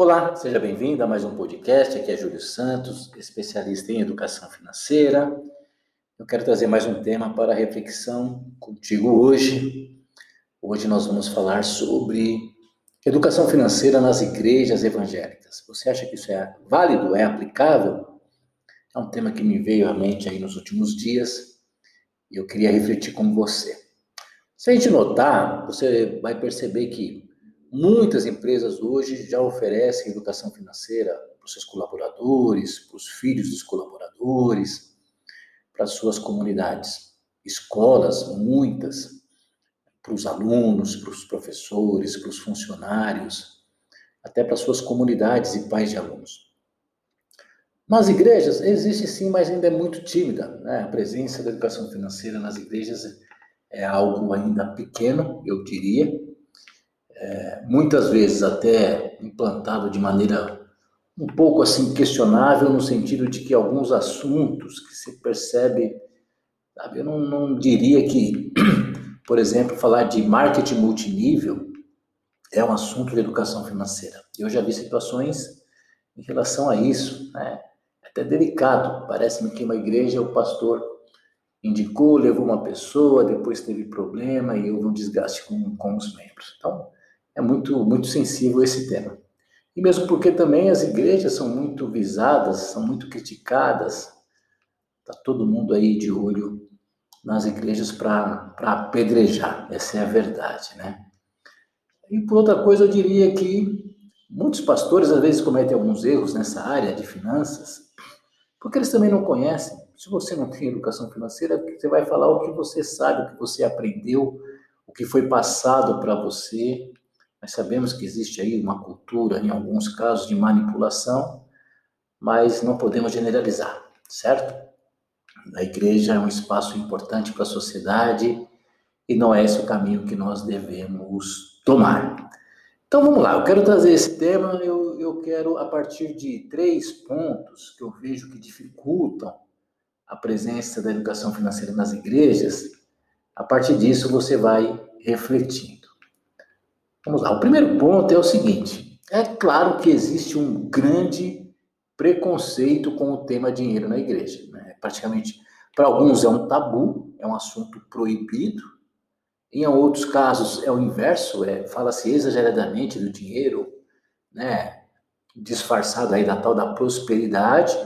Olá, seja bem-vindo a mais um podcast. Aqui é Júlio Santos, especialista em educação financeira. Eu quero trazer mais um tema para reflexão contigo hoje. Hoje nós vamos falar sobre educação financeira nas igrejas evangélicas. Você acha que isso é válido, é aplicável? É um tema que me veio à mente aí nos últimos dias e eu queria refletir com você. Se a gente notar, você vai perceber que muitas empresas hoje já oferecem educação financeira para os seus colaboradores, para os filhos dos colaboradores, para as suas comunidades. Escolas, muitas, para os alunos, para os professores, para os funcionários, até para as suas comunidades e pais de alunos. Nas igrejas, existe sim, mas ainda é muito tímida. Né? A presença da educação financeira nas igrejas é algo ainda pequeno, eu diria, é, muitas vezes até implantado de maneira um pouco assim questionável, no sentido de que alguns assuntos que se percebe, sabe, eu não, não diria que, por exemplo, falar de marketing multinível é um assunto de educação financeira. Eu já vi situações em relação a isso, né? É até delicado. Parece-me que uma igreja, o pastor indicou, levou uma pessoa, depois teve problema e houve um desgaste com, com os membros. Então, é muito, muito sensível esse tema. E mesmo porque também as igrejas são muito visadas, são muito criticadas, está todo mundo aí de olho nas igrejas para apedrejar, essa é a verdade, né? E por outra coisa, eu diria que muitos pastores às vezes cometem alguns erros nessa área de finanças, porque eles também não conhecem se você não tem educação financeira, você vai falar o que você sabe, o que você aprendeu, o que foi passado para você. Nós sabemos que existe aí uma cultura, em alguns casos, de manipulação, mas não podemos generalizar, certo? A igreja é um espaço importante para a sociedade e não é esse o caminho que nós devemos tomar. Então vamos lá, eu quero trazer esse tema, eu, eu quero, a partir de três pontos que eu vejo que dificultam a presença da educação financeira nas igrejas, a partir disso você vai refletindo. Vamos lá. O primeiro ponto é o seguinte: é claro que existe um grande preconceito com o tema dinheiro na igreja. Né? Praticamente, para alguns é um tabu, é um assunto proibido. Em outros casos é o inverso, é, fala-se exageradamente do dinheiro, né? disfarçado aí da tal da prosperidade.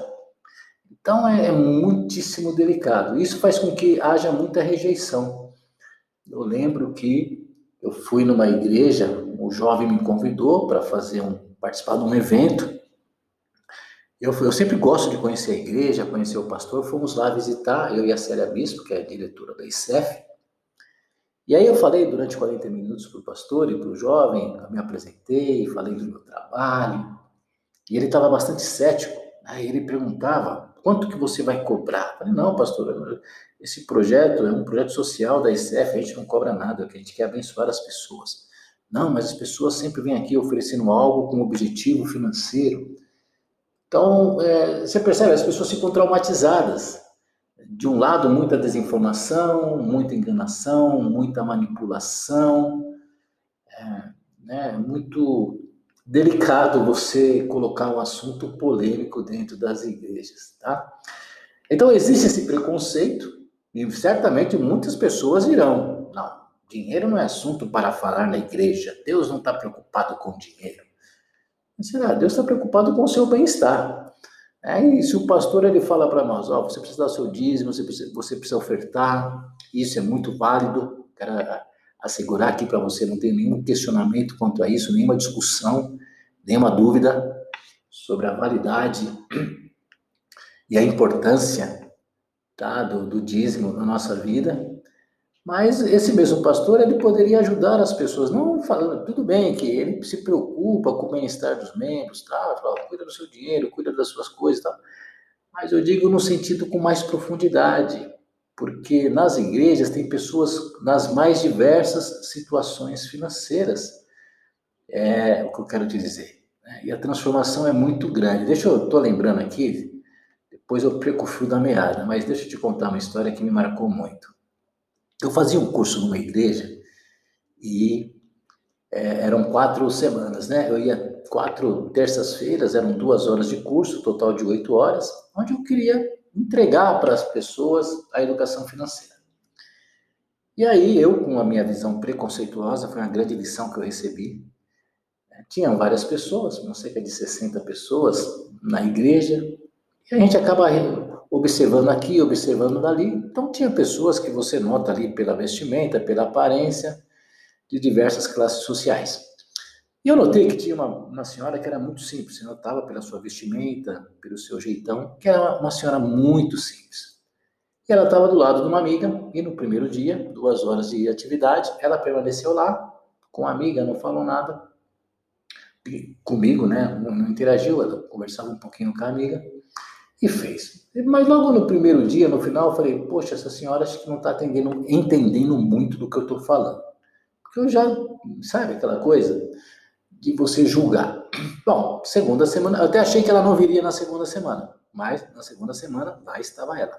Então é, é muitíssimo delicado. Isso faz com que haja muita rejeição. Eu lembro que eu fui numa igreja, um jovem me convidou para fazer um participar de um evento. Eu, eu sempre gosto de conhecer a igreja, conhecer o pastor. Fomos lá visitar, eu e a Célia Bispo, que é a diretora da ICEF. E aí eu falei durante 40 minutos para o pastor e para o jovem, eu me apresentei, falei do meu trabalho. E ele estava bastante cético. Aí ele perguntava Quanto que você vai cobrar? Eu falei, não, pastor, esse projeto é um projeto social da ICF, a gente não cobra nada, a gente quer abençoar as pessoas. Não, mas as pessoas sempre vêm aqui oferecendo algo com objetivo financeiro. Então, é, você percebe, as pessoas ficam traumatizadas. De um lado, muita desinformação, muita enganação, muita manipulação, é, né, muito delicado você colocar um assunto polêmico dentro das igrejas, tá? Então existe esse preconceito e certamente muitas pessoas irão, não, dinheiro não é assunto para falar na igreja. Deus não está preocupado com dinheiro. Será? Deus está preocupado com o seu bem-estar. É, e se o pastor ele fala para nós, ó, você precisa dar seu dízimo, você precisa, você precisa ofertar, isso é muito válido. Quero assegurar aqui para você, não tem nenhum questionamento quanto a isso, nenhuma discussão, nenhuma dúvida sobre a validade e a importância tá, do, do dízimo na nossa vida. Mas esse mesmo pastor, ele poderia ajudar as pessoas, não falando, tudo bem que ele se preocupa com o bem-estar dos membros, tá, fala, cuida do seu dinheiro, cuida das suas coisas, tá. mas eu digo no sentido com mais profundidade, porque nas igrejas tem pessoas nas mais diversas situações financeiras. É o que eu quero te dizer. Né? E a transformação é muito grande. Deixa eu, estou lembrando aqui, depois eu perco o fio da meada, mas deixa eu te contar uma história que me marcou muito. Eu fazia um curso numa igreja e é, eram quatro semanas, né? Eu ia quatro terças-feiras, eram duas horas de curso, total de oito horas, onde eu queria entregar para as pessoas a educação financeira. E aí eu, com a minha visão preconceituosa, foi uma grande lição que eu recebi. Tinham várias pessoas, cerca de 60 pessoas na igreja, e a gente acaba observando aqui, observando dali. Então tinha pessoas que você nota ali pela vestimenta, pela aparência, de diversas classes sociais. E eu notei que tinha uma, uma senhora que era muito simples, você notava pela sua vestimenta, pelo seu jeitão, que era uma senhora muito simples. E ela estava do lado de uma amiga, e no primeiro dia, duas horas de atividade, ela permaneceu lá com a amiga, não falou nada comigo, né? Não, não interagiu, ela conversava um pouquinho com a amiga e fez. Mas logo no primeiro dia, no final, eu falei, poxa, essa senhora acho que não está entendendo muito do que eu estou falando. Porque eu já, sabe aquela coisa de você julgar. Bom, segunda semana, eu até achei que ela não viria na segunda semana, mas na segunda semana lá estava ela.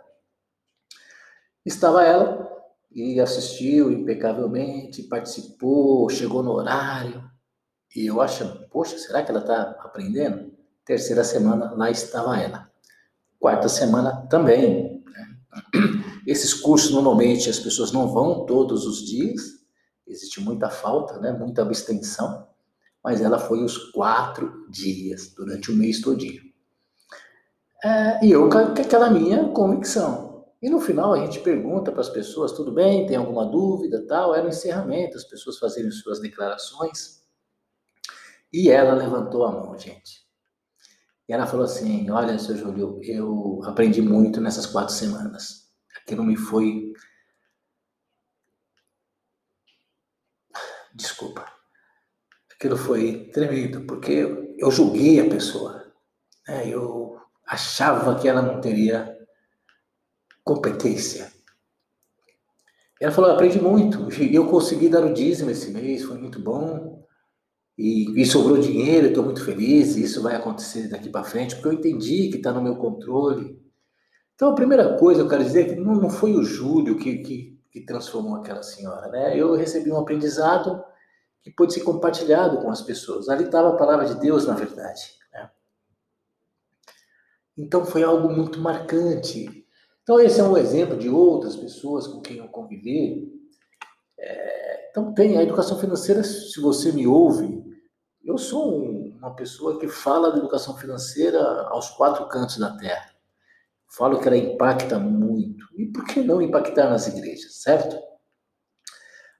Estava ela e assistiu impecavelmente, participou, chegou no horário. E eu achando, poxa, será que ela está aprendendo? Terceira semana, lá estava ela quarta semana também. Né? Esses cursos, normalmente, as pessoas não vão todos os dias, existe muita falta, né? muita abstenção, mas ela foi os quatro dias, durante o mês todinho. É, e eu com aquela minha convicção. E no final a gente pergunta para as pessoas, tudo bem, tem alguma dúvida, tal, era o encerramento, as pessoas fazerem suas declarações. E ela levantou a mão, gente. E ela falou assim: Olha, seu Júlio, eu aprendi muito nessas quatro semanas. Aquilo me foi. Desculpa. Aquilo foi tremendo, porque eu julguei a pessoa. Né? Eu achava que ela não teria competência. Ela falou: aprendi muito. Eu consegui dar o dízimo esse mês, foi muito bom e, e sobrou dinheiro, estou muito feliz, e isso vai acontecer daqui para frente, porque eu entendi que está no meu controle. Então, a primeira coisa eu quero dizer é que não, não foi o Júlio que, que, que transformou aquela senhora, né? Eu recebi um aprendizado que pôde ser compartilhado com as pessoas. Ali estava a palavra de Deus, na verdade. Né? Então, foi algo muito marcante. Então, esse é um exemplo de outras pessoas com quem eu convivi. É, então, tem a educação financeira, se você me ouve, eu sou uma pessoa que fala de educação financeira aos quatro cantos da terra. Falo que ela impacta muito. E por que não impactar nas igrejas, certo?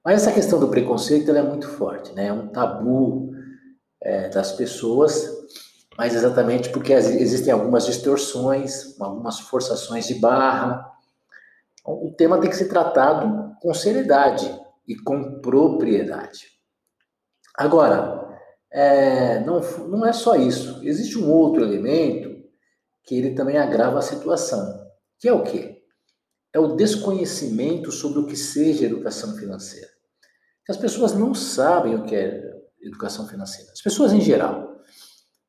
Mas essa questão do preconceito é muito forte, né? É um tabu é, das pessoas, mas exatamente porque existem algumas distorções, algumas forçações de barra. Então, o tema tem que ser tratado com seriedade e com propriedade. Agora, é, não, não é só isso. Existe um outro elemento que ele também agrava a situação, que é o quê? É o desconhecimento sobre o que seja educação financeira. As pessoas não sabem o que é educação financeira. As pessoas em geral.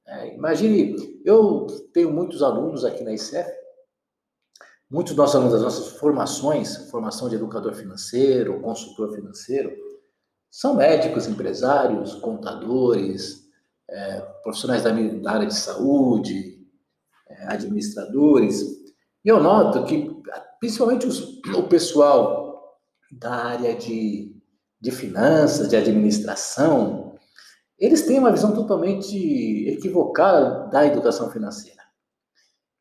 É, imagine, eu tenho muitos alunos aqui na ICEF, muitos dos nossos alunos das nossas formações, formação de educador financeiro, consultor financeiro, são médicos, empresários, contadores, é, profissionais da, da, área de saúde, é, administradores. E eu noto que, principalmente os, o pessoal da área de, de finanças, de administração, eles têm uma visão totalmente equivocada da educação financeira.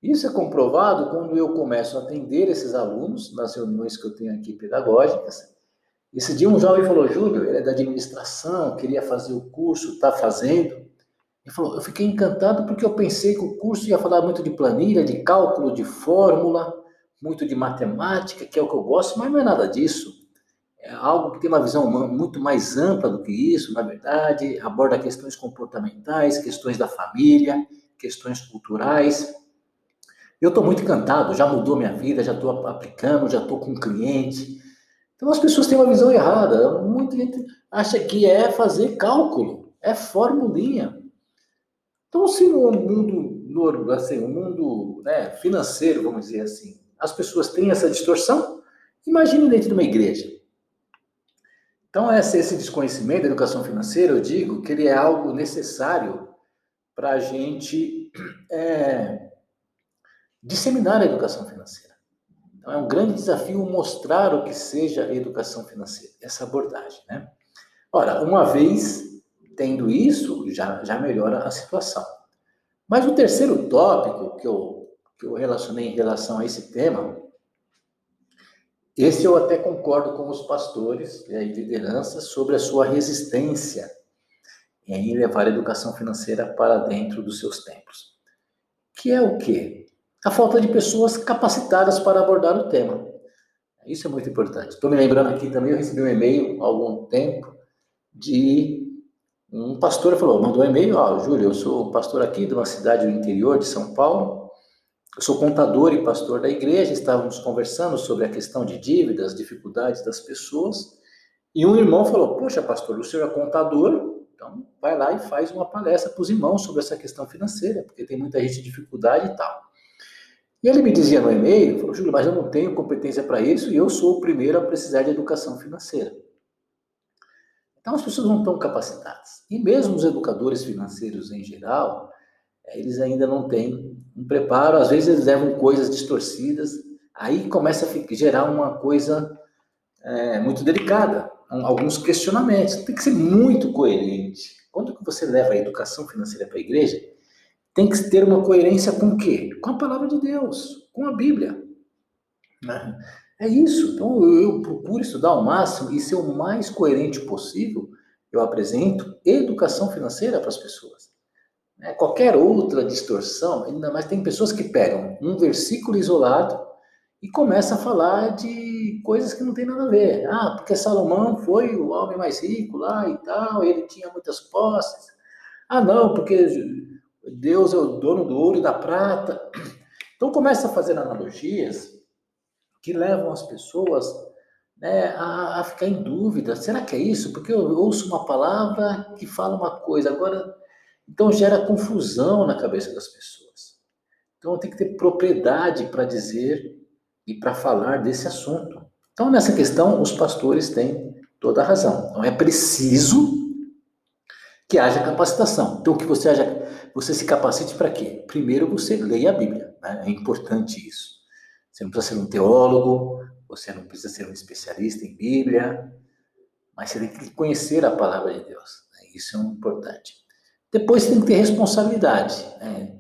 Isso é comprovado quando eu começo a atender esses alunos nas reuniões que eu tenho aqui pedagógicas esse dia um jovem falou, Júlio, ele é da administração, queria fazer o curso, está fazendo. Ele falou, eu fiquei encantado porque eu pensei que o curso ia falar muito de planilha, de cálculo, de fórmula, muito de matemática, que é o que eu gosto, mas não é nada disso. É algo que tem uma visão muito mais ampla do que isso, na verdade, aborda questões comportamentais, questões da família, questões culturais. Eu estou muito encantado, já mudou minha vida, já estou aplicando, já estou com um cliente, então as pessoas têm uma visão errada. Muita gente acha que é fazer cálculo, é formulinha. Então, se no mundo, assim, o mundo né, financeiro, vamos dizer assim, as pessoas têm essa distorção, imagine dentro de uma igreja. Então, esse, desconhecimento da educação financeira, eu digo que ele é algo necessário para a gente é, disseminar a educação financeira. Então, é um grande desafio mostrar o que seja a educação financeira, essa abordagem. Né? Ora, uma vez tendo isso, já, já melhora a situação. Mas o terceiro tópico que eu, que eu relacionei em relação a esse tema, esse eu até concordo com os pastores e lideranças sobre a sua resistência em levar a educação financeira para dentro dos seus templos. Que é o quê? A falta de pessoas capacitadas para abordar o tema. Isso é muito importante. Estou me lembrando aqui também, eu recebi um e-mail há algum tempo de um pastor falou, mandou um e-mail, ó, oh, Júlio, eu sou pastor aqui de uma cidade do interior de São Paulo, eu sou contador e pastor da igreja, estávamos conversando sobre a questão de dívidas, dificuldades das pessoas, e um irmão falou, poxa, pastor, o senhor é contador, então vai lá e faz uma palestra para os irmãos sobre essa questão financeira, porque tem muita gente em dificuldade e tal. E ele me dizia no e-mail, falou, Júlio, mas eu não tenho competência para isso e eu sou o primeiro a precisar de educação financeira. Então as pessoas não estão capacitadas. E mesmo os educadores financeiros em geral, eles ainda não têm um preparo, às vezes eles levam coisas distorcidas, aí começa a gerar uma coisa é, muito delicada, alguns questionamentos. Tem que ser muito coerente. Quando que você leva a educação financeira para a igreja, tem que ter uma coerência com o quê? Com a palavra de Deus, com a Bíblia. Né? É isso. Então eu procuro estudar ao máximo e ser o mais coerente possível. Eu apresento educação financeira para as pessoas. É, qualquer outra distorção, ainda mais tem pessoas que pegam um versículo isolado e começam a falar de coisas que não tem nada a ver. Ah, porque Salomão foi o homem mais rico lá e tal, ele tinha muitas posses. Ah, não, porque Deus é o dono do ouro e da prata. Então começa a fazer analogias que levam as pessoas né, a, a, ficar em dúvida. Será que é isso? Porque eu ouço uma palavra que fala uma coisa, agora. Então gera confusão na cabeça das pessoas. Então tem que ter propriedade para dizer e para falar desse assunto. Então nessa questão os pastores têm toda a razão. Então é preciso que haja capacitação. Então que você haja, você se capacite para quê? Primeiro você leia a Bíblia. Né? É importante isso. Você não precisa ser um teólogo, você não precisa ser um especialista em Bíblia, mas você tem que conhecer a palavra de Deus. Né? Isso é importante. Depois tem que ter responsabilidade. Né?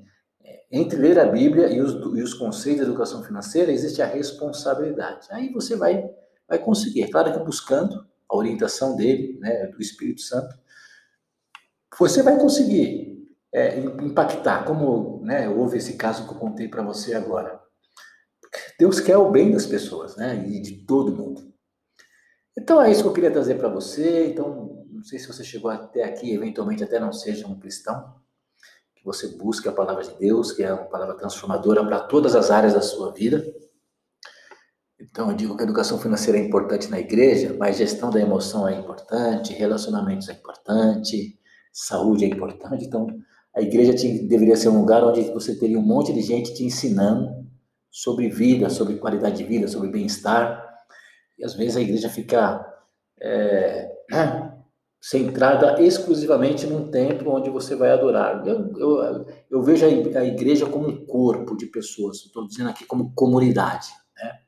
Entre ler a Bíblia e os, e os conceitos da educação financeira, existe a responsabilidade. Aí você vai, vai conseguir. É claro que buscando a orientação dele, né, do Espírito Santo, você vai conseguir é, impactar, como né, houve esse caso que eu contei para você agora. Deus quer o bem das pessoas, né? E de todo mundo. Então é isso que eu queria trazer para você. Então, não sei se você chegou até aqui, eventualmente até não seja um cristão, que você busque a palavra de Deus, que é uma palavra transformadora para todas as áreas da sua vida. Então, eu digo que a educação financeira é importante na igreja, mas gestão da emoção é importante, relacionamentos é importante, saúde é importante. Então, a igreja tinha, deveria ser um lugar onde você teria um monte de gente te ensinando sobre vida, sobre qualidade de vida, sobre bem-estar. E às vezes a igreja fica é, centrada exclusivamente num templo onde você vai adorar. Eu, eu, eu vejo a igreja como um corpo de pessoas, estou dizendo aqui como comunidade. Né?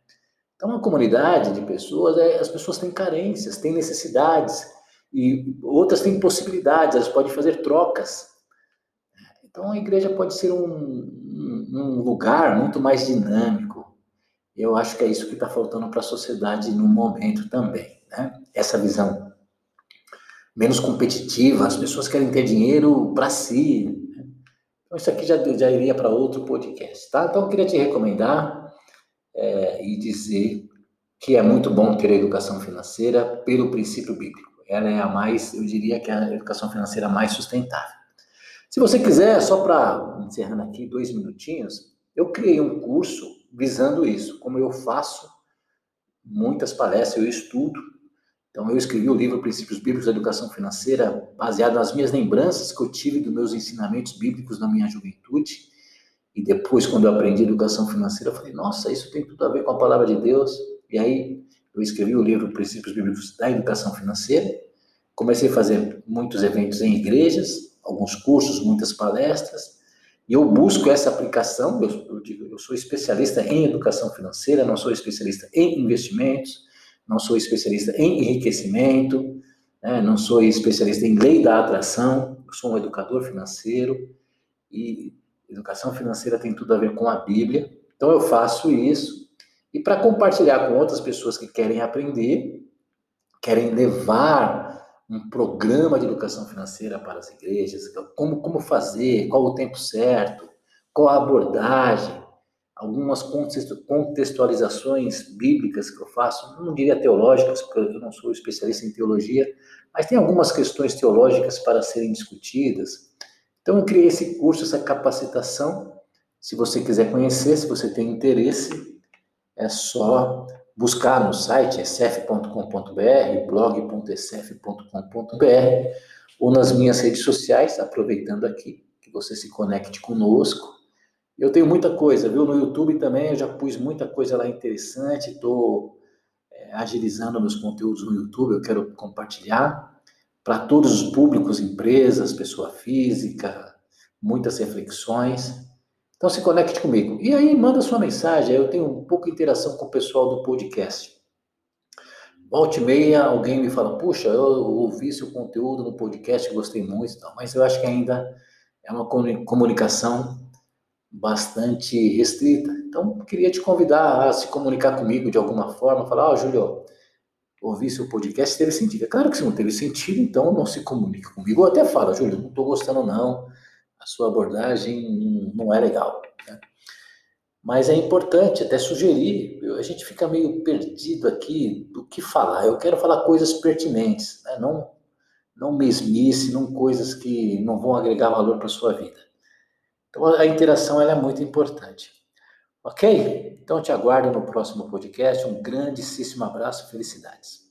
Então, uma comunidade de pessoas, é, as pessoas têm carências, têm necessidades, e outras têm possibilidades, elas podem fazer trocas. Então, a igreja pode ser um, num lugar muito mais dinâmico. Eu acho que é isso que está faltando para a sociedade no momento também, né? Essa visão menos competitiva, as pessoas querem ter dinheiro para si. Né? Então, isso aqui já, já iria para outro podcast, tá? Então, eu queria te recomendar é, e dizer que é muito bom ter a educação financeira pelo princípio bíblico. Ela é a mais, eu diria que é a educação financeira mais sustentável. Se você quiser, só para encerrando aqui dois minutinhos, eu criei um curso visando isso, como eu faço muitas palestras, eu estudo. Então, eu escrevi o livro Princípios Bíblicos da Educação Financeira, baseado nas minhas lembranças que eu tive dos meus ensinamentos bíblicos na minha juventude. E depois, quando eu aprendi educação financeira, eu falei, nossa, isso tem tudo a ver com a palavra de Deus. E aí, eu escrevi o livro Princípios Bíblicos da Educação Financeira. Comecei a fazer muitos eventos em igrejas, alguns cursos, muitas palestras, e eu busco essa aplicação. Eu, eu, digo, eu sou especialista em educação financeira, não sou especialista em investimentos, não sou especialista em enriquecimento, né, não sou especialista em lei da atração, sou um educador financeiro e educação financeira tem tudo a ver com a Bíblia. Então eu faço isso. E para compartilhar com outras pessoas que querem aprender, querem levar um programa de educação financeira para as igrejas, como, como fazer, qual o tempo certo, qual a abordagem, algumas contextualizações bíblicas que eu faço, não diria teológicas, porque eu não sou especialista em teologia, mas tem algumas questões teológicas para serem discutidas. Então eu criei esse curso, essa capacitação. Se você quiser conhecer, se você tem interesse, é só buscar no site sf.com.br, blog.sf.com.br ou nas minhas redes sociais, aproveitando aqui que você se conecte conosco. Eu tenho muita coisa, viu? No YouTube também eu já pus muita coisa lá interessante, estou é, agilizando meus conteúdos no YouTube, eu quero compartilhar para todos os públicos, empresas, pessoa física, muitas reflexões. Então se conecte comigo. E aí manda sua mensagem, eu tenho um pouco de interação com o pessoal do podcast. Volte meia, alguém me fala, puxa, eu ouvi seu conteúdo no podcast, gostei muito, mas eu acho que ainda é uma comunicação bastante restrita. Então, queria te convidar a se comunicar comigo de alguma forma, falar, ó, oh, Júlio, ouvi seu podcast, teve sentido. É claro que se não teve sentido, então não se comunique comigo. Ou até fala, Júlio, não estou gostando não, a sua abordagem não é legal. Né? Mas é importante até sugerir, a gente fica meio perdido aqui do que falar. Eu quero falar coisas pertinentes, né? não, não mesmice, não coisas que não vão agregar valor para sua vida. Então a interação ela é muito importante. Ok? Então te aguardo no próximo podcast. Um grandíssimo abraço, felicidades.